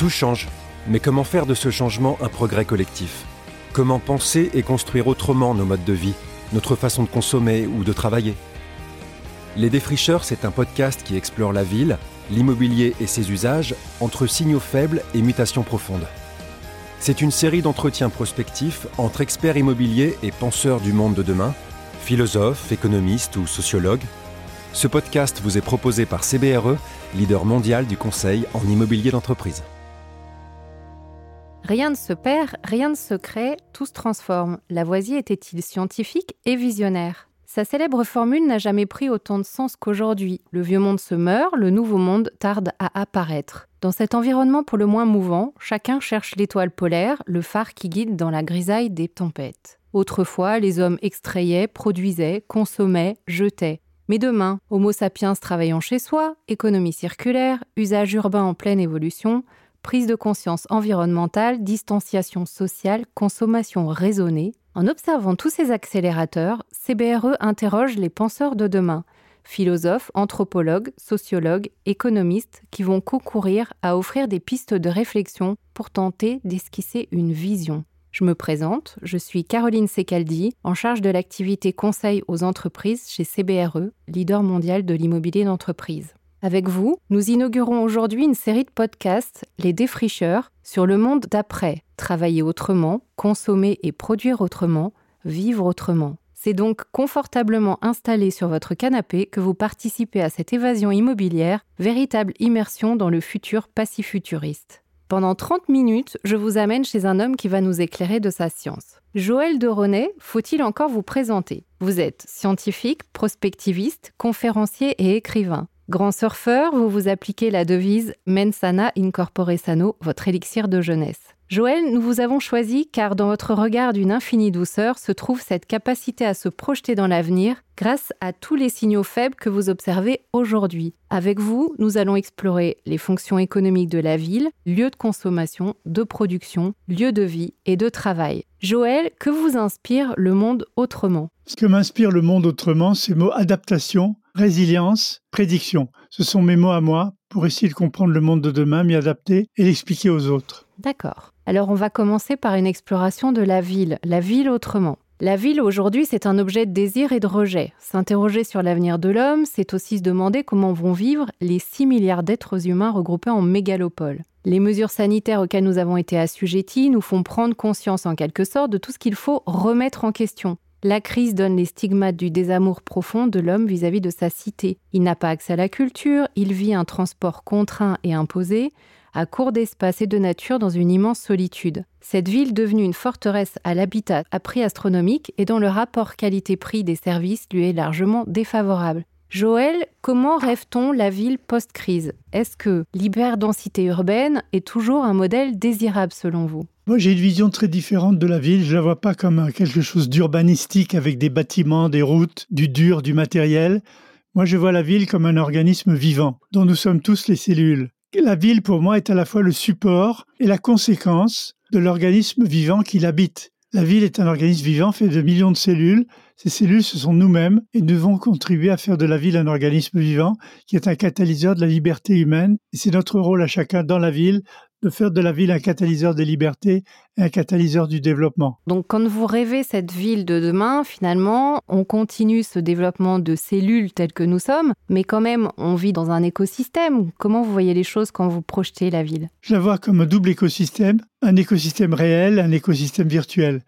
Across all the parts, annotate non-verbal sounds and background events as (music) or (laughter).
Tout change, mais comment faire de ce changement un progrès collectif? Comment penser et construire autrement nos modes de vie, notre façon de consommer ou de travailler? Les Défricheurs, c'est un podcast qui explore la ville, l'immobilier et ses usages entre signaux faibles et mutations profondes. C'est une série d'entretiens prospectifs entre experts immobiliers et penseurs du monde de demain, philosophes, économistes ou sociologues. Ce podcast vous est proposé par CBRE, leader mondial du conseil en immobilier d'entreprise. Rien ne se perd, rien ne se crée, tout se transforme. Lavoisier était-il scientifique et visionnaire? Sa célèbre formule n'a jamais pris autant de sens qu'aujourd'hui. Le vieux monde se meurt, le nouveau monde tarde à apparaître. Dans cet environnement pour le moins mouvant, chacun cherche l'étoile polaire, le phare qui guide dans la grisaille des tempêtes. Autrefois, les hommes extrayaient, produisaient, consommaient, jetaient. Mais demain, Homo sapiens travaillant chez soi, économie circulaire, usage urbain en pleine évolution, prise de conscience environnementale, distanciation sociale, consommation raisonnée. En observant tous ces accélérateurs, CBRE interroge les penseurs de demain, philosophes, anthropologues, sociologues, économistes, qui vont concourir à offrir des pistes de réflexion pour tenter d'esquisser une vision. Je me présente, je suis Caroline Secaldi, en charge de l'activité conseil aux entreprises chez CBRE, leader mondial de l'immobilier d'entreprise. Avec vous, nous inaugurons aujourd'hui une série de podcasts, Les Défricheurs, sur le monde d'après, travailler autrement, consommer et produire autrement, vivre autrement. C'est donc confortablement installé sur votre canapé que vous participez à cette évasion immobilière, véritable immersion dans le futur passifuturiste. Pendant 30 minutes, je vous amène chez un homme qui va nous éclairer de sa science. Joël de René, faut-il encore vous présenter? Vous êtes scientifique, prospectiviste, conférencier et écrivain. Grand surfeur, vous vous appliquez la devise Mensana incorpore sano, votre élixir de jeunesse. Joël, nous vous avons choisi car dans votre regard d'une infinie douceur se trouve cette capacité à se projeter dans l'avenir grâce à tous les signaux faibles que vous observez aujourd'hui. Avec vous, nous allons explorer les fonctions économiques de la ville, lieu de consommation, de production, lieu de vie et de travail. Joël, que vous inspire le monde autrement? Ce que m'inspire le monde autrement, c'est le mot adaptation, résilience, prédiction. Ce sont mes mots à moi pour essayer de comprendre le monde de demain, m'y adapter et l'expliquer aux autres. D'accord. Alors on va commencer par une exploration de la ville, la ville autrement. La ville aujourd'hui, c'est un objet de désir et de rejet. S'interroger sur l'avenir de l'homme, c'est aussi se demander comment vont vivre les 6 milliards d'êtres humains regroupés en mégalopoles. Les mesures sanitaires auxquelles nous avons été assujettis nous font prendre conscience en quelque sorte de tout ce qu'il faut remettre en question. La crise donne les stigmates du désamour profond de l'homme vis-à-vis de sa cité. Il n'a pas accès à la culture, il vit un transport contraint et imposé, à court d'espace et de nature dans une immense solitude. Cette ville devenue une forteresse à l'habitat à prix astronomique et dont le rapport qualité-prix des services lui est largement défavorable. Joël, comment rêve-t-on la ville post-crise? Est-ce que l'hyper-densité urbaine est toujours un modèle désirable selon vous? Moi, j'ai une vision très différente de la ville. Je la vois pas comme quelque chose d'urbanistique avec des bâtiments, des routes, du dur, du matériel. Moi, je vois la ville comme un organisme vivant, dont nous sommes tous les cellules. La ville, pour moi, est à la fois le support et la conséquence de l'organisme vivant qui l'habite. La ville est un organisme vivant fait de millions de cellules. Ces cellules, ce sont nous-mêmes et nous devons contribuer à faire de la ville un organisme vivant qui est un catalyseur de la liberté humaine. Et c'est notre rôle à chacun dans la ville de faire de la ville un catalyseur des libertés et un catalyseur du développement. Donc quand vous rêvez cette ville de demain, finalement, on continue ce développement de cellules telles que nous sommes, mais quand même, on vit dans un écosystème. Comment vous voyez les choses quand vous projetez la ville? Je la vois comme un double écosystème, un écosystème réel, un écosystème virtuel.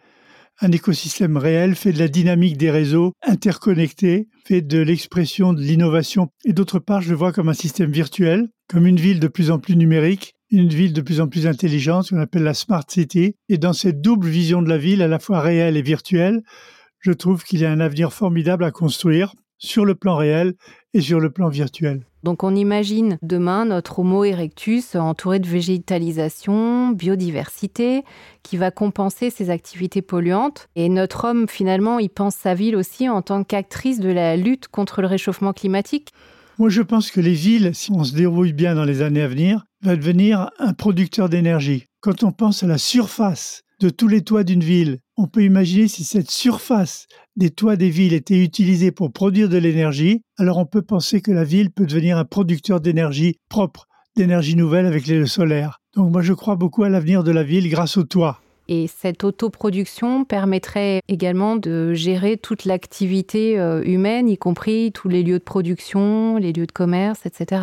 Un écosystème réel fait de la dynamique des réseaux interconnectés, fait de l'expression de l'innovation. Et d'autre part, je le vois comme un système virtuel, comme une ville de plus en plus numérique, une ville de plus en plus intelligente, qu'on appelle la Smart City. Et dans cette double vision de la ville, à la fois réelle et virtuelle, je trouve qu'il y a un avenir formidable à construire sur le plan réel et sur le plan virtuel. Donc on imagine demain notre Homo erectus entouré de végétalisation, biodiversité, qui va compenser ses activités polluantes. Et notre homme, finalement, il pense sa ville aussi en tant qu'actrice de la lutte contre le réchauffement climatique. Moi, je pense que les villes, si on se déroule bien dans les années à venir, va devenir un producteur d'énergie. Quand on pense à la surface de tous les toits d'une ville, on peut imaginer si cette surface des toits des villes était utilisée pour produire de l'énergie, alors on peut penser que la ville peut devenir un producteur d'énergie propre, d'énergie nouvelle avec les solaires. Donc moi je crois beaucoup à l'avenir de la ville grâce au toit. Et cette autoproduction permettrait également de gérer toute l'activité euh, humaine, y compris tous les lieux de production, les lieux de commerce, etc.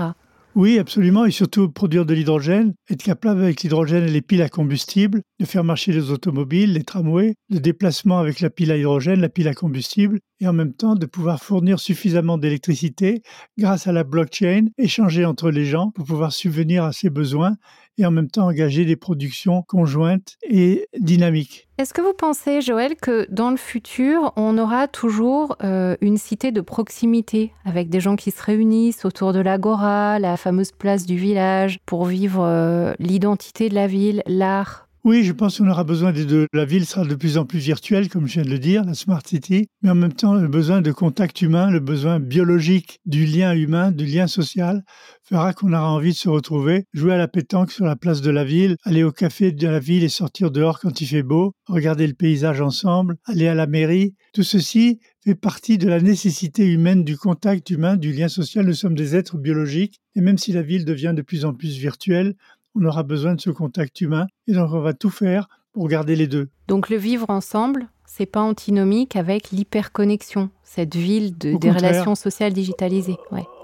Oui, absolument, et surtout produire de l'hydrogène, être capable avec l'hydrogène et les piles à combustible de faire marcher les automobiles, les tramways, le déplacement avec la pile à hydrogène, la pile à combustible, et en même temps de pouvoir fournir suffisamment d'électricité grâce à la blockchain, échanger entre les gens pour pouvoir subvenir à ses besoins et en même temps engager des productions conjointes et dynamiques. Est-ce que vous pensez, Joël, que dans le futur, on aura toujours euh, une cité de proximité avec des gens qui se réunissent autour de l'agora, la fameuse place du village, pour vivre euh, l'identité de la ville, l'art? Oui, je pense qu'on aura besoin des deux. La ville sera de plus en plus virtuelle, comme je viens de le dire, la Smart City, mais en même temps, le besoin de contact humain, le besoin biologique du lien humain, du lien social, fera qu'on aura envie de se retrouver, jouer à la pétanque sur la place de la ville, aller au café de la ville et sortir dehors quand il fait beau, regarder le paysage ensemble, aller à la mairie. Tout ceci fait partie de la nécessité humaine du contact humain, du lien social. Nous sommes des êtres biologiques et même si la ville devient de plus en plus virtuelle, on aura besoin de ce contact humain et donc on va tout faire pour garder les deux. Donc le vivre ensemble, c'est pas antinomique avec l'hyperconnexion, cette ville de, des relations sociales digitalisées.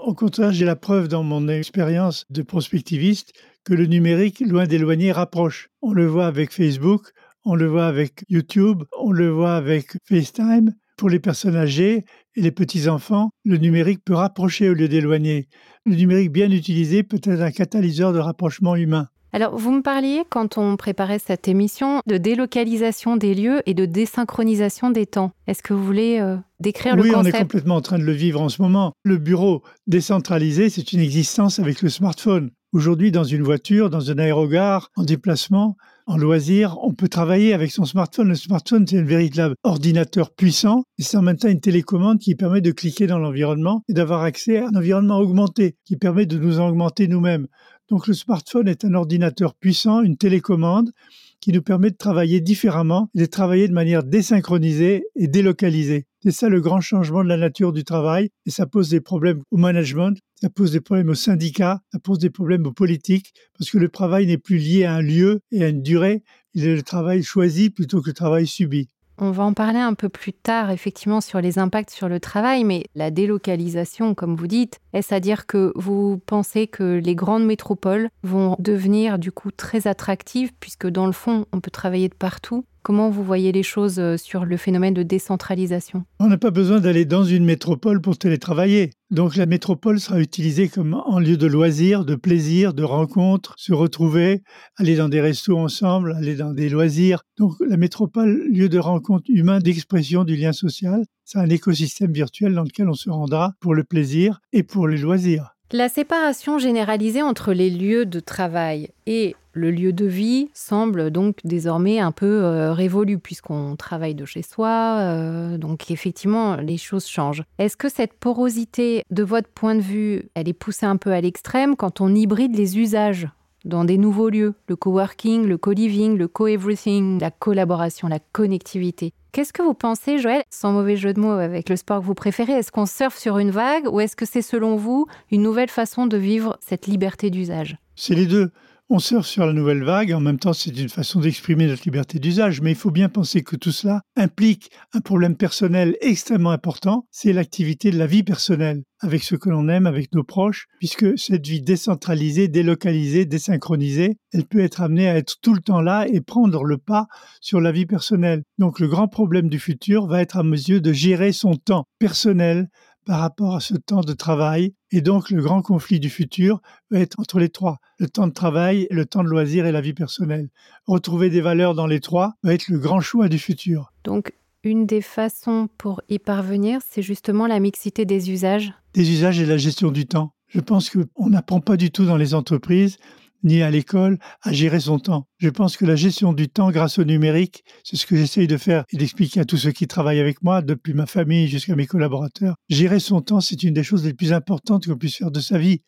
Au contraire, j'ai la preuve dans mon expérience de prospectiviste que le numérique, loin d'éloigner, rapproche. On le voit avec Facebook, on le voit avec YouTube, on le voit avec FaceTime. Pour les personnes âgées et les petits-enfants, le numérique peut rapprocher au lieu d'éloigner. Le numérique bien utilisé peut être un catalyseur de rapprochement humain. Alors, vous me parliez, quand on préparait cette émission, de délocalisation des lieux et de désynchronisation des temps. Est-ce que vous voulez euh, décrire le concept Oui, on est complètement en train de le vivre en ce moment. Le bureau décentralisé, c'est une existence avec le smartphone. Aujourd'hui, dans une voiture, dans un aérogare, en déplacement, en loisir, on peut travailler avec son smartphone. Le smartphone, c'est un véritable ordinateur puissant et c'est en même temps une télécommande qui permet de cliquer dans l'environnement et d'avoir accès à un environnement augmenté qui permet de nous augmenter nous-mêmes. Donc le smartphone est un ordinateur puissant, une télécommande qui nous permet de travailler différemment et de travailler de manière désynchronisée et délocalisée. C'est ça le grand changement de la nature du travail et ça pose des problèmes au management, ça pose des problèmes aux syndicats, ça pose des problèmes aux politiques parce que le travail n'est plus lié à un lieu et à une durée, il est le travail choisi plutôt que le travail subi. On va en parler un peu plus tard, effectivement, sur les impacts sur le travail, mais la délocalisation, comme vous dites, est-ce à dire que vous pensez que les grandes métropoles vont devenir du coup très attractives, puisque dans le fond, on peut travailler de partout? Comment vous voyez les choses euh, sur le phénomène de décentralisation? On n'a pas besoin d'aller dans une métropole pour télétravailler. Donc la métropole sera utilisée comme en lieu de loisirs, de plaisir, de rencontres, se retrouver, aller dans des restos ensemble, aller dans des loisirs. Donc la métropole, lieu de rencontre humain, d'expression du lien social, c'est un écosystème virtuel dans lequel on se rendra pour le plaisir et pour les loisirs. La séparation généralisée entre les lieux de travail et le lieu de vie semble donc désormais un peu euh, révolu puisqu'on travaille de chez soi, euh, donc effectivement les choses changent. Est-ce que cette porosité, de votre point de vue, elle est poussée un peu à l'extrême quand on hybride les usages dans des nouveaux lieux, le coworking, le co-living, le co-everything, la collaboration, la connectivité. Qu'est-ce que vous pensez, Joël, sans mauvais jeu de mots avec le sport que vous préférez? Est-ce qu'on surfe sur une vague ou est-ce que c'est selon vous une nouvelle façon de vivre cette liberté d'usage? C'est les deux. On surfe sur la nouvelle vague, en même temps c'est une façon d'exprimer notre liberté d'usage, mais il faut bien penser que tout cela implique un problème personnel extrêmement important, c'est l'activité de la vie personnelle, avec ce que l'on aime, avec nos proches, puisque cette vie décentralisée, délocalisée, désynchronisée, elle peut être amenée à être tout le temps là et prendre le pas sur la vie personnelle. Donc le grand problème du futur va être à mesure de gérer son temps personnel par rapport à ce temps de travail. Et donc, le grand conflit du futur va être entre les trois. Le temps de travail, le temps de loisir et la vie personnelle. Retrouver des valeurs dans les trois va être le grand choix du futur. Donc, une des façons pour y parvenir, c'est justement la mixité des usages. Des usages et la gestion du temps. Je pense qu'on n'apprend pas du tout dans les entreprises ni à l'école à gérer son temps. Je pense que la gestion du temps grâce au numérique, c'est ce que j'essaye de faire et d'expliquer à tous ceux qui travaillent avec moi, depuis ma famille jusqu'à mes collaborateurs. Gérer son temps, c'est une des choses les plus importantes qu'on puisse faire de sa vie.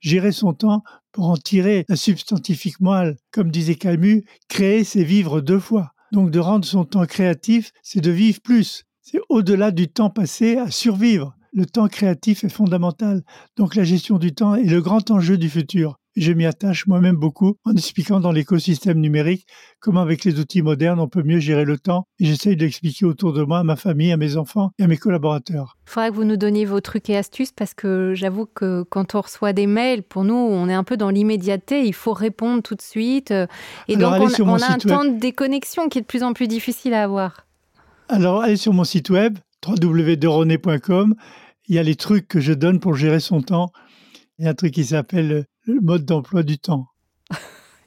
Gérer son temps pour en tirer la substantifique moelle, comme disait Camus, créer, c'est vivre deux fois. Donc de rendre son temps créatif, c'est de vivre plus. C'est au-delà du temps passé à survivre. Le temps créatif est fondamental. Donc la gestion du temps est le grand enjeu du futur. Je m'y attache moi-même beaucoup en expliquant dans l'écosystème numérique comment avec les outils modernes on peut mieux gérer le temps et j'essaye d'expliquer autour de moi à ma famille, à mes enfants et à mes collaborateurs. Il faudra que vous nous donniez vos trucs et astuces parce que j'avoue que quand on reçoit des mails, pour nous, on est un peu dans l'immédiateté, il faut répondre tout de suite. Euh, et donc on, on a un temps de déconnexion qui est de plus en plus difficile à avoir. Alors allez sur mon site web www.deroné.com, il y a les trucs que je donne pour gérer son temps. Il y a un truc qui s'appelle le mode d'emploi du temps.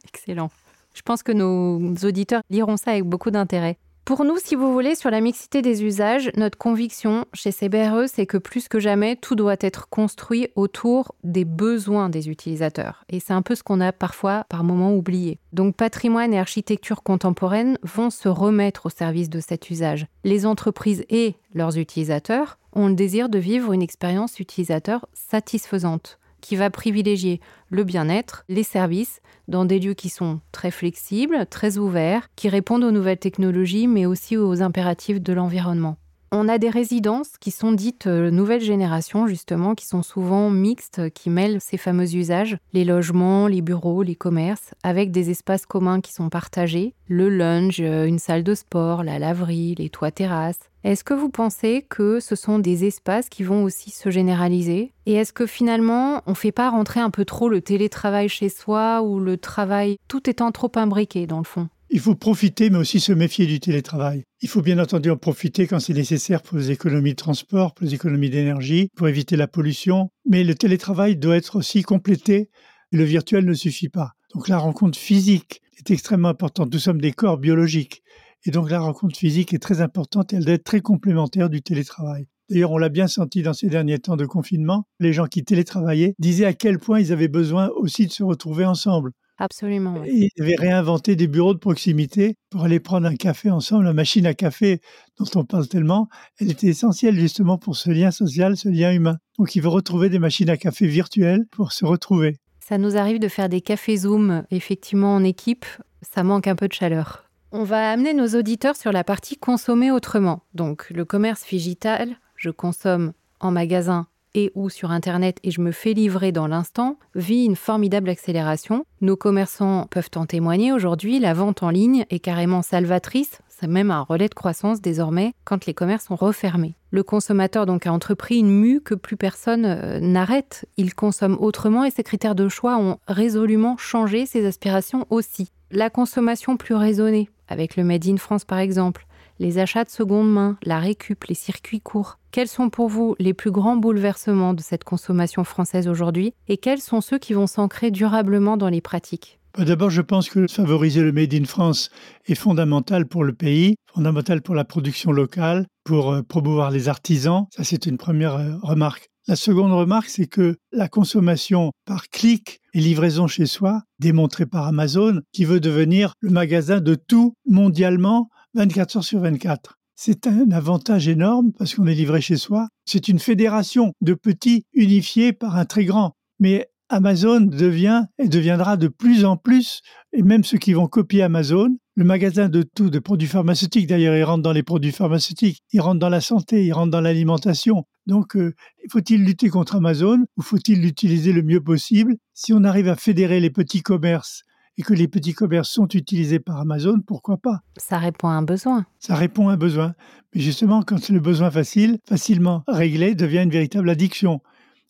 Excellent. Je pense que nos auditeurs liront ça avec beaucoup d'intérêt. Pour nous, si vous voulez, sur la mixité des usages, notre conviction chez CBRE, c'est que plus que jamais, tout doit être construit autour des besoins des utilisateurs. Et c'est un peu ce qu'on a parfois, par moments, oublié. Donc patrimoine et architecture contemporaine vont se remettre au service de cet usage. Les entreprises et leurs utilisateurs ont le désir de vivre une expérience utilisateur satisfaisante qui va privilégier le bien-être, les services, dans des lieux qui sont très flexibles, très ouverts, qui répondent aux nouvelles technologies, mais aussi aux impératifs de l'environnement. On a des résidences qui sont dites euh, nouvelle génération, justement, qui sont souvent mixtes, qui mêlent ces fameux usages, les logements, les bureaux, les commerces, avec des espaces communs qui sont partagés, le lunch, euh, une salle de sport, la laverie, les toits terrasses. Est-ce que vous pensez que ce sont des espaces qui vont aussi se généraliser? Et est-ce que finalement, on ne fait pas rentrer un peu trop le télétravail chez soi ou le travail, tout étant trop imbriqué dans le fond? Il faut profiter, mais aussi se méfier du télétravail. Il faut bien entendu en profiter quand c'est nécessaire pour les économies de transport, pour les économies d'énergie, pour éviter la pollution. Mais le télétravail doit être aussi complété. Le virtuel ne suffit pas. Donc la rencontre physique est extrêmement importante. Nous sommes des corps biologiques. Et donc la rencontre physique est très importante et elle doit être très complémentaire du télétravail. D'ailleurs, on l'a bien senti dans ces derniers temps de confinement. Les gens qui télétravaillaient disaient à quel point ils avaient besoin aussi de se retrouver ensemble. Absolument. Ils avaient réinventé des bureaux de proximité pour aller prendre un café ensemble. La machine à café dont on parle tellement, elle était essentielle justement pour ce lien social, ce lien humain. Donc il veut retrouver des machines à café virtuelles pour se retrouver. Ça nous arrive de faire des cafés Zoom effectivement en équipe. Ça manque un peu de chaleur. On va amener nos auditeurs sur la partie consommer autrement. Donc le commerce digital, je consomme en magasin et ou sur Internet et je me fais livrer dans l'instant, vit une formidable accélération. Nos commerçants peuvent en témoigner aujourd'hui, la vente en ligne est carrément salvatrice, c'est même un relais de croissance désormais quand les commerces sont refermés. Le consommateur donc a entrepris une mue que plus personne euh, n'arrête. Il consomme autrement et ses critères de choix ont résolument changé, ses aspirations aussi. La consommation plus raisonnée, avec le Made in France par exemple, les achats de seconde main, la récup, les circuits courts. Quels sont pour vous les plus grands bouleversements de cette consommation française aujourd'hui et quels sont ceux qui vont s'ancrer durablement dans les pratiques? Bah, D'abord, je pense que favoriser le Made in France est fondamental pour le pays, fondamental pour la production locale, pour euh, promouvoir les artisans. Ça, c'est une première euh, remarque. La seconde remarque, c'est que la consommation par clic et livraison chez soi, démontrée par Amazon, qui veut devenir le magasin de tout mondialement, 24 heures sur 24. C'est un avantage énorme parce qu'on est livré chez soi. C'est une fédération de petits unifiés par un très grand. Mais Amazon devient et deviendra de plus en plus, et même ceux qui vont copier Amazon, le magasin de tout, de produits pharmaceutiques. D'ailleurs, ils rentrent dans les produits pharmaceutiques, ils rentrent dans la santé, ils rentrent dans l'alimentation. Donc, euh, faut-il lutter contre Amazon ou faut-il l'utiliser le mieux possible? Si on arrive à fédérer les petits commerces et que les petits commerces sont utilisés par Amazon, pourquoi pas? Ça répond à un besoin. Ça répond à un besoin. Mais justement, quand le besoin facile, facilement réglé, devient une véritable addiction.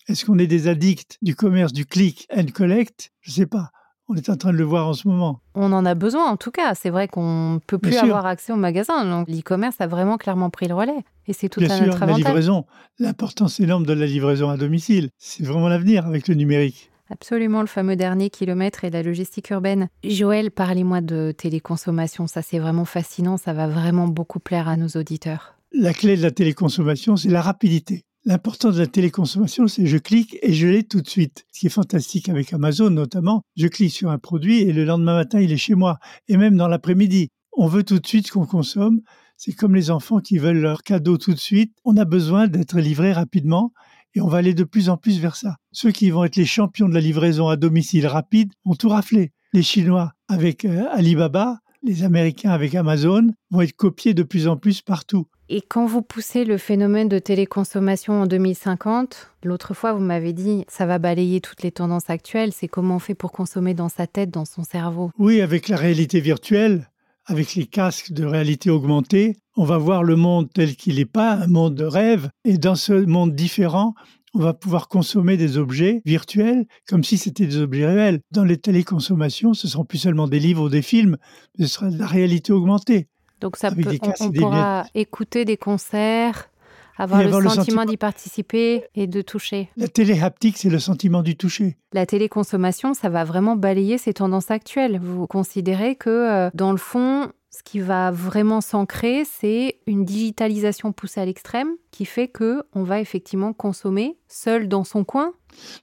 Est-ce qu'on est des addicts du commerce, du click and collect? Je ne sais pas. On est en train de le voir en ce moment. On en a besoin en tout cas. C'est vrai qu'on ne peut plus avoir accès au magasin. Donc l'e-commerce a vraiment clairement pris le relais. Et c'est tout Bien un sûr, autre avantage. La livraison, l'importance énorme de la livraison à domicile. C'est vraiment l'avenir avec le numérique. Absolument, le fameux dernier kilomètre et la logistique urbaine. Joël, parlez-moi de téléconsommation. Ça, c'est vraiment fascinant. Ça va vraiment beaucoup plaire à nos auditeurs. La clé de la téléconsommation, c'est la rapidité. L'important de la téléconsommation, c'est je clique et je l'ai tout de suite. Ce qui est fantastique avec Amazon notamment, je clique sur un produit et le lendemain matin, il est chez moi. Et même dans l'après-midi, on veut tout de suite qu'on consomme. C'est comme les enfants qui veulent leur cadeau tout de suite. On a besoin d'être livré rapidement et on va aller de plus en plus vers ça. Ceux qui vont être les champions de la livraison à domicile rapide vont tout rafler. Les Chinois avec euh, Alibaba, les Américains avec Amazon vont être copiés de plus en plus partout. Et quand vous poussez le phénomène de téléconsommation en 2050, l'autre fois vous m'avez dit ça va balayer toutes les tendances actuelles, c'est comment on fait pour consommer dans sa tête, dans son cerveau? Oui, avec la réalité virtuelle, avec les casques de réalité augmentée, on va voir le monde tel qu'il n'est pas, un monde de rêve, et dans ce monde différent, on va pouvoir consommer des objets virtuels comme si c'était des objets réels. Dans les téléconsommations, ce ne seront plus seulement des livres ou des films, ce sera de la réalité augmentée. Donc ça peut, on, pourra écouter des concerts, avoir, le, sentiment d'y participer et de toucher. La télé haptique, c'est le sentiment du toucher. La téléconsommation, ça va vraiment balayer ces tendances actuelles. Vous considérez que, euh, dans le fond, ce qui va vraiment s'ancrer, c'est une digitalisation poussée à l'extrême qui fait que on va effectivement consommer seul dans son coin.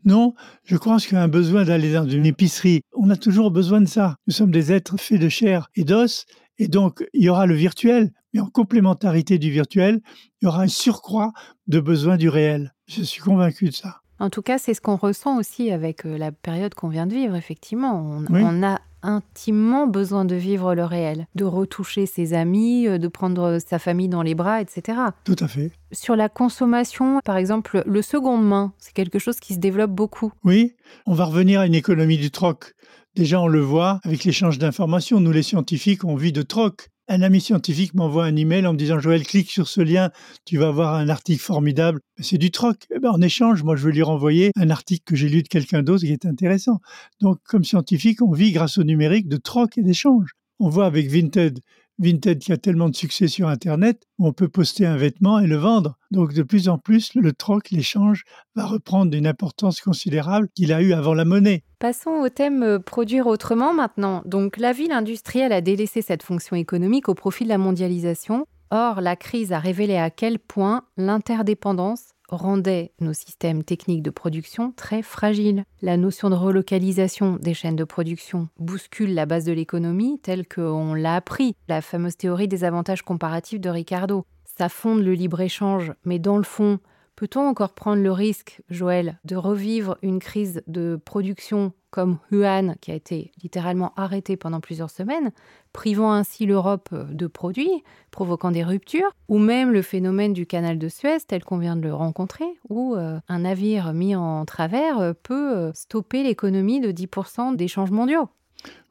Non, je crois qu'il y a un besoin d'aller dans une épicerie. On a toujours besoin de ça. Nous sommes des êtres faits de chair et d'os et donc, il y aura le virtuel, mais en complémentarité du virtuel, il y aura un surcroît de besoin du réel. Je suis convaincu de ça. En tout cas, c'est ce qu'on ressent aussi avec euh, la période qu'on vient de vivre, effectivement. On, a intimement besoin de vivre le réel, de retoucher ses amis, euh, de prendre sa famille dans les bras, etc. Tout à fait. Sur la consommation, par exemple, le seconde main, c'est quelque chose qui se développe beaucoup. Oui, on va revenir à une économie du troc. Déjà, on le voit avec l'échange d'informations. Nous, les scientifiques, on vit de troc. Un ami scientifique m'envoie un email en me disant Joël, clique sur ce lien, tu vas avoir un article formidable. C'est du troc. Eh ben, en échange, moi, je vais lui renvoyer un article que j'ai lu de quelqu'un d'autre qui est intéressant. Donc, comme scientifique, on vit grâce au numérique de troc et d'échange. On voit avec Vinted Vinted qui a tellement de succès sur Internet, on peut poster un vêtement et le vendre. Donc de plus en plus, le troc, l'échange va reprendre une importance considérable qu'il a eu avant la monnaie. Passons au thème euh, produire autrement maintenant. Donc la ville industrielle a délaissé cette fonction économique au profit de la mondialisation. Or, la crise a révélé à quel point l'interdépendance rendait nos systèmes techniques de production très fragiles. La notion de relocalisation des chaînes de production bouscule la base de l'économie telle qu'on l'a appris, la fameuse théorie des avantages comparatifs de Ricardo. Ça fonde le libre-échange, mais dans le fond, peut-on encore prendre le risque, Joël, de revivre une crise de production comme Wuhan, qui a été littéralement arrêté pendant plusieurs semaines, privant ainsi l'Europe euh, de produits, provoquant des ruptures, ou même le phénomène du canal de Suez tel qu'on vient de le rencontrer, où euh, un navire mis en travers euh, peut stopper l'économie de 10% des changements mondiaux.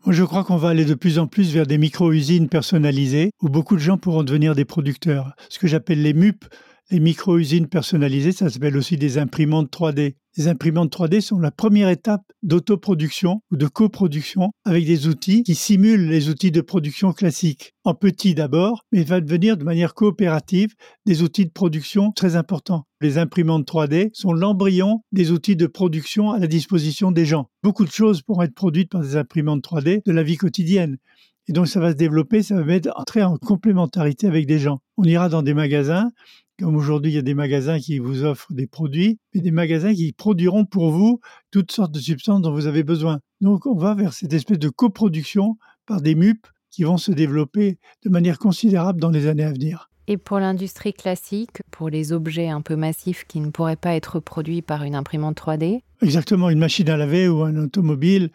Je crois qu'on va aller de plus en plus vers des micro-usines personnalisées où beaucoup de gens pourront devenir des producteurs. Ce que j'appelle les MUP, les micro-usines personnalisées, ça s'appelle aussi des imprimantes 3D. Les imprimantes 3D sont la première étape d'autoproduction ou de coproduction avec des outils qui simulent les outils de production classiques. En petit d'abord, mais va devenir de manière coopérative des outils de production très importants. Les imprimantes 3D sont l'embryon des outils de production à la disposition des gens. Beaucoup de choses pourront être produites par des imprimantes 3D de la vie quotidienne. Et donc ça va se développer, ça va entrer en complémentarité avec des gens. On ira dans des magasins, comme aujourd'hui, il y a des magasins qui vous offrent des produits, mais des magasins qui produiront pour vous toutes sortes de substances dont vous avez besoin. Donc, on va vers cette espèce de coproduction par des MUP qui vont se développer de manière considérable dans les années à venir. Et pour l'industrie classique, pour les objets un peu massifs qui ne pourraient pas être produits par une imprimante 3D Exactement, une machine à laver ou un automobile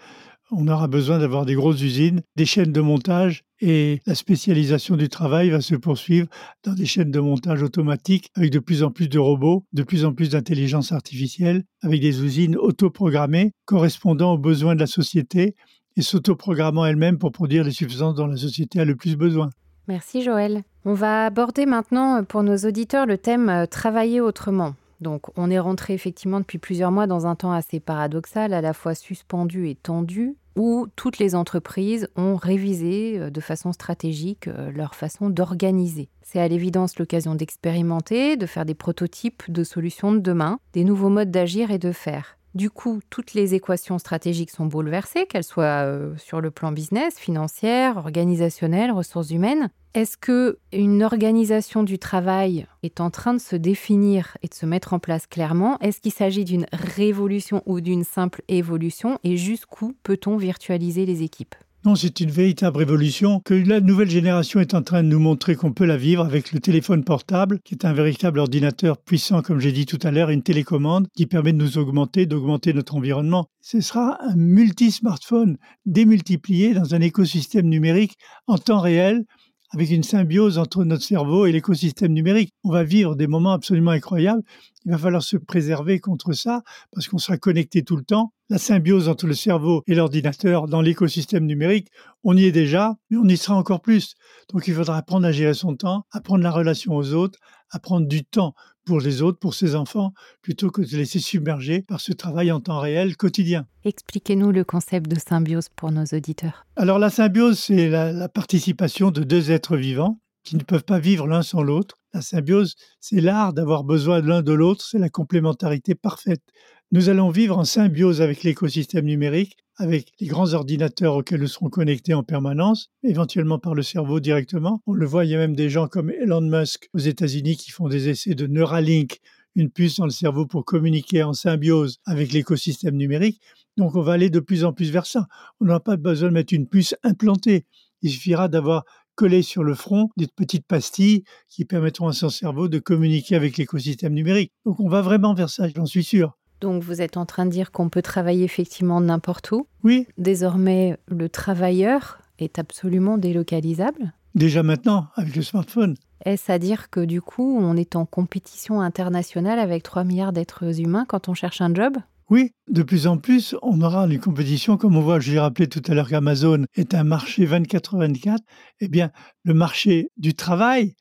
on aura besoin d'avoir des grosses usines, des chaînes de montage et la spécialisation du travail va se poursuivre dans des chaînes de montage automatiques avec de plus en plus de robots, de plus en plus d'intelligence artificielle, avec des usines autoprogrammées correspondant aux besoins de la société et s'autoprogrammant elles-mêmes pour produire les substances dont la société a le plus besoin. Merci Joël. On va aborder maintenant pour nos auditeurs le thème euh, travailler autrement. Donc on est rentré effectivement depuis plusieurs mois dans un temps assez paradoxal, à la fois suspendu et tendu, où toutes les entreprises ont révisé euh, de façon stratégique euh, leur façon d'organiser. C'est à l'évidence l'occasion d'expérimenter, de faire des prototypes de solutions de demain, des nouveaux modes d'agir et de faire. Du coup, toutes les équations stratégiques sont bouleversées, qu'elles soient euh, sur le plan business, financière, organisationnel, ressources humaines. Est-ce que une organisation du travail est en train de se définir et de se mettre en place clairement? Est-ce qu'il s'agit d'une révolution ou d'une simple évolution? Et jusqu'où peut-on virtualiser les équipes? Non, c'est une véritable révolution que la nouvelle génération est en train de nous montrer qu'on peut la vivre avec le téléphone portable, qui est un véritable ordinateur puissant, comme j'ai dit tout à l'heure, une télécommande qui permet de nous augmenter, d'augmenter notre environnement. Ce sera un multi-smartphone démultiplié dans un écosystème numérique en temps réel avec une symbiose entre notre cerveau et l'écosystème numérique. On va vivre des moments absolument incroyables. Il va falloir se préserver contre ça parce qu'on sera connecté tout le temps. La symbiose entre le cerveau et l'ordinateur dans l'écosystème numérique, on y est déjà, mais on y sera encore plus. Donc il faudra apprendre à gérer son temps, apprendre la relation aux autres, apprendre du temps pour les autres, pour ses enfants, plutôt que de se laisser submerger par ce travail en temps réel quotidien. Expliquez-nous le concept de symbiose pour nos auditeurs. Alors la symbiose, c'est la, la participation de deux êtres vivants qui ne peuvent pas vivre l'un sans l'autre. La symbiose, c'est l'art d'avoir besoin de l'un de l'autre, c'est la complémentarité parfaite. Nous allons vivre en symbiose avec l'écosystème numérique, avec les grands ordinateurs auxquels nous serons connectés en permanence, éventuellement par le cerveau directement. On le voit, il y a même des gens comme Elon Musk aux États-Unis qui font des essais de Neuralink, une puce dans le cerveau pour communiquer en symbiose avec l'écosystème numérique. Donc on va aller de plus en plus vers ça. On n'a pas besoin de mettre une puce implantée. Il suffira d'avoir collé sur le front des petites pastilles qui permettront à son cerveau de communiquer avec l'écosystème numérique. Donc on va vraiment vers ça, j'en suis sûr. Donc vous êtes en train de dire qu'on peut travailler effectivement n'importe où. Oui. Désormais, le travailleur est absolument délocalisable. Déjà maintenant, avec le smartphone. Est-ce à dire que du coup, on est en compétition internationale avec 3 milliards d'êtres humains quand on cherche un job? Oui, de plus en plus, on aura les compétitions, comme on voit, je l'ai rappelé tout à l'heure qu'Amazon est un marché 24-24. Eh bien, le marché du travail,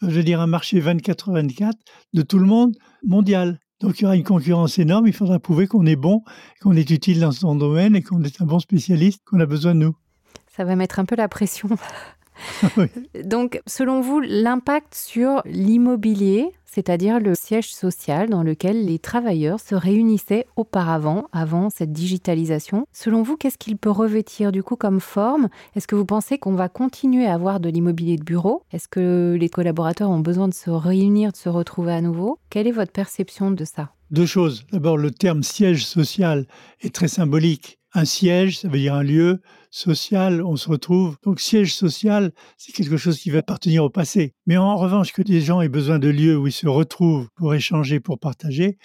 je veux dire un marché 24-24 de tout le monde mondial. Donc il y aura une concurrence énorme, il faudra prouver qu'on est bon, qu'on est utile dans son domaine et qu'on est un bon spécialiste, qu'on a besoin de nous. Ça va mettre un peu la pression. (laughs) Donc, selon vous, l'impact sur l'immobilier, c'est-à-dire le siège social dans lequel les travailleurs se réunissaient auparavant, avant cette digitalisation, selon vous, qu'est-ce qu'il peut revêtir du coup comme forme? Est-ce que vous pensez qu'on va continuer à avoir de l'immobilier de bureau? Est-ce que les collaborateurs ont besoin de se réunir, de se retrouver à nouveau? Quelle est votre perception de ça? Deux choses. D'abord, le terme siège social est très symbolique. Un siège, ça veut dire un lieu social, on se retrouve. Donc siège social, c'est quelque chose qui va appartenir au passé. Mais en revanche, que des gens aient besoin de lieux où ils se retrouvent pour échanger, pour partager,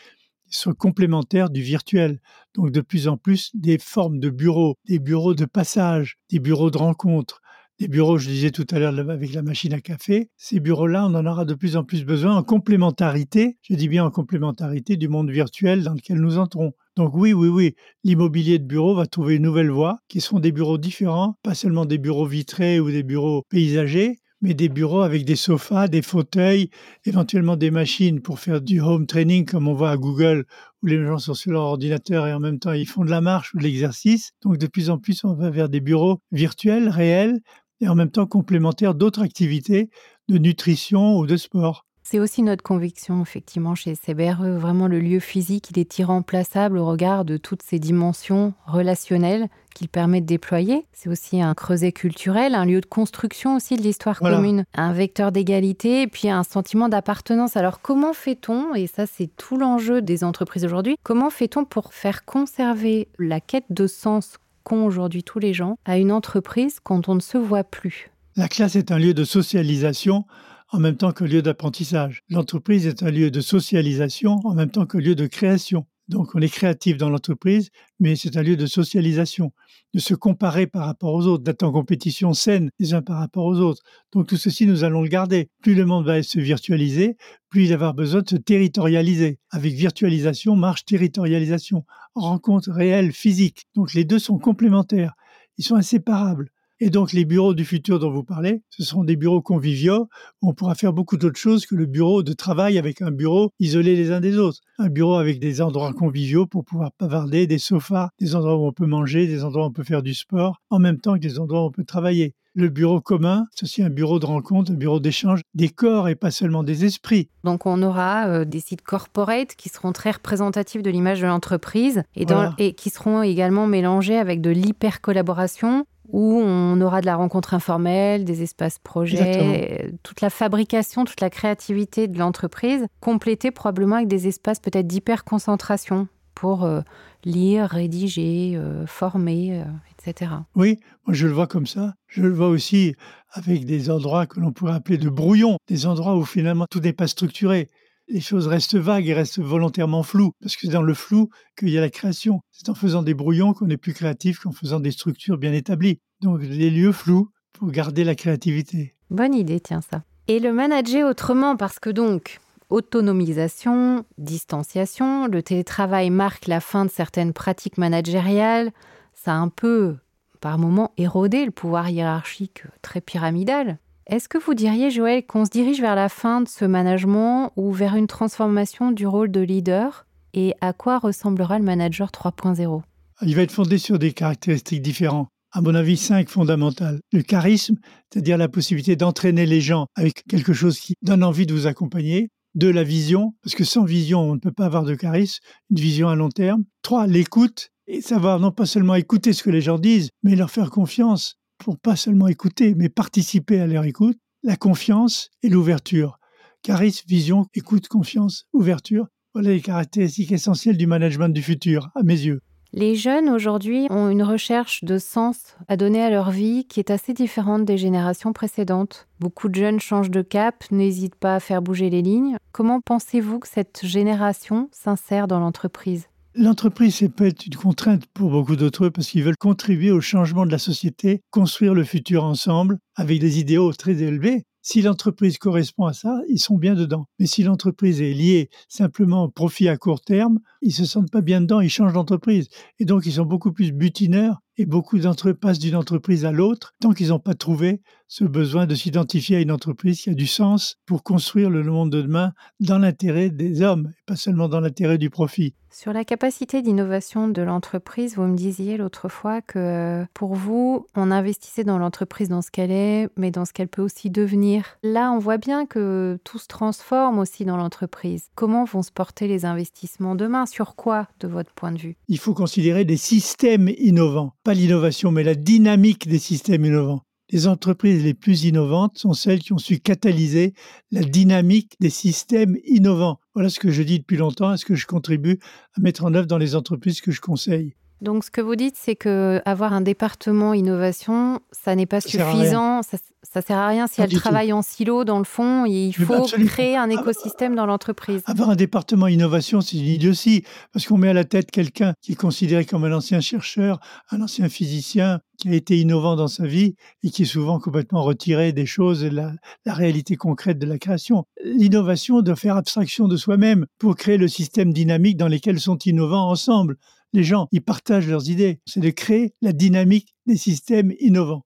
sont complémentaires du virtuel. Donc de plus en plus des formes de bureaux, des bureaux de passage, des bureaux de rencontre, des bureaux, je disais tout à l'heure avec la machine à café. Ces bureaux-là, on en aura de plus en plus besoin en complémentarité, je dis bien en complémentarité du monde virtuel dans lequel nous entrons. Donc oui, oui, oui, l'immobilier de bureau va trouver une nouvelle voie, qui seront des bureaux différents, pas seulement des bureaux vitrés ou des bureaux paysagers, mais des bureaux avec des sofas, des fauteuils, éventuellement des machines pour faire du home training comme on voit à Google, où les gens sont sur leur ordinateur et en même temps ils font de la marche ou de l'exercice. Donc de plus en plus on va vers des bureaux virtuels, réels, et en même temps complémentaires d'autres activités de nutrition ou de sport. C'est aussi notre conviction, effectivement, chez CBRE. Vraiment, le lieu physique, il est irremplaçable au regard de toutes ces dimensions relationnelles qu'il permet de déployer. C'est aussi un creuset culturel, un lieu de construction aussi de l'histoire Voilà. commune, un vecteur d'égalité et puis un sentiment d'appartenance. Alors, comment fait-on, et ça, c'est tout l'enjeu des entreprises aujourd'hui, comment fait-on pour faire conserver la quête de sens qu'ont aujourd'hui tous les gens à une entreprise quand on ne se voit plus? La classe est un lieu de socialisation en même temps que lieu d'apprentissage. L'entreprise est un lieu de socialisation en même temps que lieu de création. Donc on est créatif dans l'entreprise, mais c'est un lieu de socialisation, de se comparer par rapport aux autres, d'être en compétition saine les uns par rapport aux autres. Donc tout ceci, nous allons le garder. Plus le monde va se virtualiser, plus il va avoir besoin de se territorialiser. Avec virtualisation marche territorialisation, rencontre réelle, physique. Donc les deux sont complémentaires, ils sont inséparables. Et donc les bureaux du futur dont vous parlez, ce seront des bureaux conviviaux où on pourra faire beaucoup d'autres choses que le bureau de travail avec un bureau isolé les uns des autres. Un bureau avec des endroits conviviaux pour pouvoir bavarder, des sofas, des endroits où on peut manger, des endroits où on peut faire du sport, en même temps que des endroits où on peut travailler. Le bureau commun, c'est aussi un bureau de rencontre, un bureau d'échange des corps et pas seulement des esprits. Donc on aura euh, des sites corporate qui seront très représentatifs de l'image de l'entreprise et, Voilà. et qui seront également mélangés avec de l'hyper-collaboration où on aura de la rencontre informelle, des espaces projets, toute la fabrication, toute la créativité de l'entreprise, complétée probablement avec des espaces peut-être d'hyper-concentration pour euh, lire, rédiger, euh, former, euh, etc. Oui, moi je le vois comme ça. Je le vois aussi avec des endroits que l'on pourrait appeler de brouillons, des endroits où finalement tout n'est pas structuré. Les choses restent vagues et restent volontairement floues, parce que c'est dans le flou qu'il y a la création. C'est en faisant des brouillons qu'on est plus créatif qu'en faisant des structures bien établies. Donc des lieux flous pour garder la créativité. Bonne idée, tiens ça. Et le manager autrement, parce que donc, autonomisation, distanciation, le télétravail marque la fin de certaines pratiques managériales, ça a un peu, par moments, érodé le pouvoir hiérarchique très pyramidal. Est-ce que vous diriez, Joël, qu'on se dirige vers la fin de ce management ou vers une transformation du rôle de leader? Et à quoi ressemblera le manager 3.0 Il va être fondé sur des caractéristiques différentes à mon avis, cinq fondamentales. Le charisme, c'est-à-dire la possibilité d'entraîner les gens avec quelque chose qui donne envie de vous accompagner. Deux, la vision, parce que sans vision, on ne peut pas avoir de charisme, une vision à long terme. Trois, l'écoute, et savoir non pas seulement écouter ce que les gens disent, mais leur faire confiance pour pas seulement écouter, mais participer à leur écoute. La confiance et l'ouverture. Charisme, vision, écoute, confiance, ouverture. Voilà les caractéristiques essentielles du management du futur, à mes yeux. Les jeunes aujourd'hui ont une recherche de sens à donner à leur vie qui est assez différente des générations précédentes. Beaucoup de jeunes changent de cap, n'hésitent pas à faire bouger les lignes. Comment pensez-vous que cette génération s'insère dans l'entreprise? L'entreprise, c'est peut-être une contrainte pour beaucoup d'autres parce qu'ils veulent contribuer au changement de la société, construire le futur ensemble avec des idéaux très élevés. Si l'entreprise correspond à ça, ils sont bien dedans. Mais si l'entreprise est liée simplement au profit à court terme, ils se sentent pas bien dedans, ils changent d'entreprise. Et donc, ils sont beaucoup plus butineurs et beaucoup d'entre eux passent d'une entreprise à l'autre tant qu'ils n'ont pas trouvé ce besoin de s'identifier à une entreprise qui a du sens pour construire le monde de demain dans l'intérêt des hommes et pas seulement dans l'intérêt du profit. Sur la capacité d'innovation de l'entreprise, vous me disiez l'autre fois que pour vous, on investissait dans l'entreprise dans ce qu'elle est, mais dans ce qu'elle peut aussi devenir. Là, on voit bien que tout se transforme aussi dans l'entreprise. Comment vont se porter les investissements demain? Sur quoi, de votre point de vue? Il faut considérer des systèmes innovants pas l'innovation, mais la dynamique des systèmes innovants. Les entreprises les plus innovantes sont celles qui ont su catalyser la dynamique des systèmes innovants. Voilà ce que je dis depuis longtemps et ce que je contribue à mettre en œuvre dans les entreprises que je conseille. Donc, ce que vous dites, c'est que avoir un département innovation, ça n'est pas suffisant. Ça, ça sert à rien si elle travaille en silo. Dans le fond, il faut créer un écosystème dans l'entreprise. Avoir un département innovation, c'est une idiotie, parce qu'on met à la tête quelqu'un qui est considéré comme un ancien chercheur, un ancien physicien, qui a été innovant dans sa vie et qui est souvent complètement retiré des choses, la, la réalité concrète de la création. L'innovation doit faire abstraction de soi-même pour créer le système dynamique dans lequel sont innovants ensemble les gens, ils partagent leurs idées. C'est de créer la dynamique des systèmes innovants.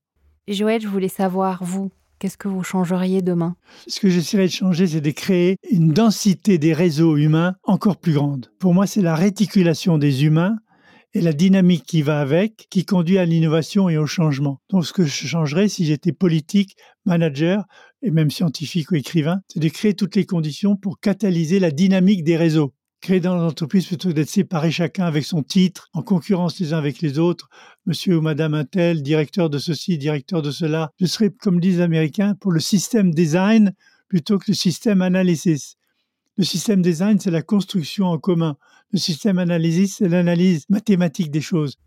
Joël, je voulais savoir, vous, qu'est-ce que vous changeriez demain? Ce que j'essaierai de changer, c'est de créer une densité des réseaux humains encore plus grande. Pour moi, c'est la réticulation des humains et la dynamique qui va avec, qui conduit à l'innovation et au changement. Donc ce que je changerais si j'étais politique, manager et même scientifique ou écrivain, c'est de créer toutes les conditions pour catalyser la dynamique des réseaux créer dans l'entreprise plutôt d'être séparé chacun avec son titre, en concurrence les uns avec les autres, monsieur ou madame un tel, directeur de ceci, directeur de cela. Je serais, comme disent les Américains, pour le système design plutôt que le système analysis. Le système design, c'est la construction en commun. Le système analysis, c'est l'analyse mathématique des choses.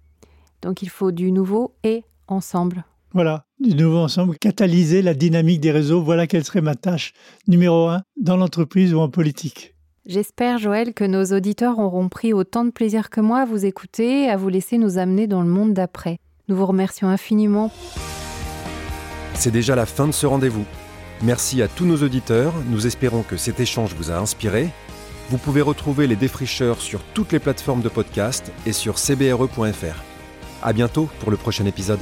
Donc il faut du nouveau et ensemble. Voilà, du nouveau ensemble, catalyser la dynamique des réseaux. Voilà quelle serait ma tâche numéro un dans l'entreprise ou en politique. J'espère, Joël, que nos auditeurs auront pris autant de plaisir que moi à vous écouter et à vous laisser nous amener dans le monde d'après. Nous vous remercions infiniment. C'est déjà la fin de ce rendez-vous. Merci à tous nos auditeurs. Nous espérons que cet échange vous a inspiré. Vous pouvez retrouver les défricheurs sur toutes les plateformes de podcast et sur cbre.fr. À bientôt pour le prochain épisode.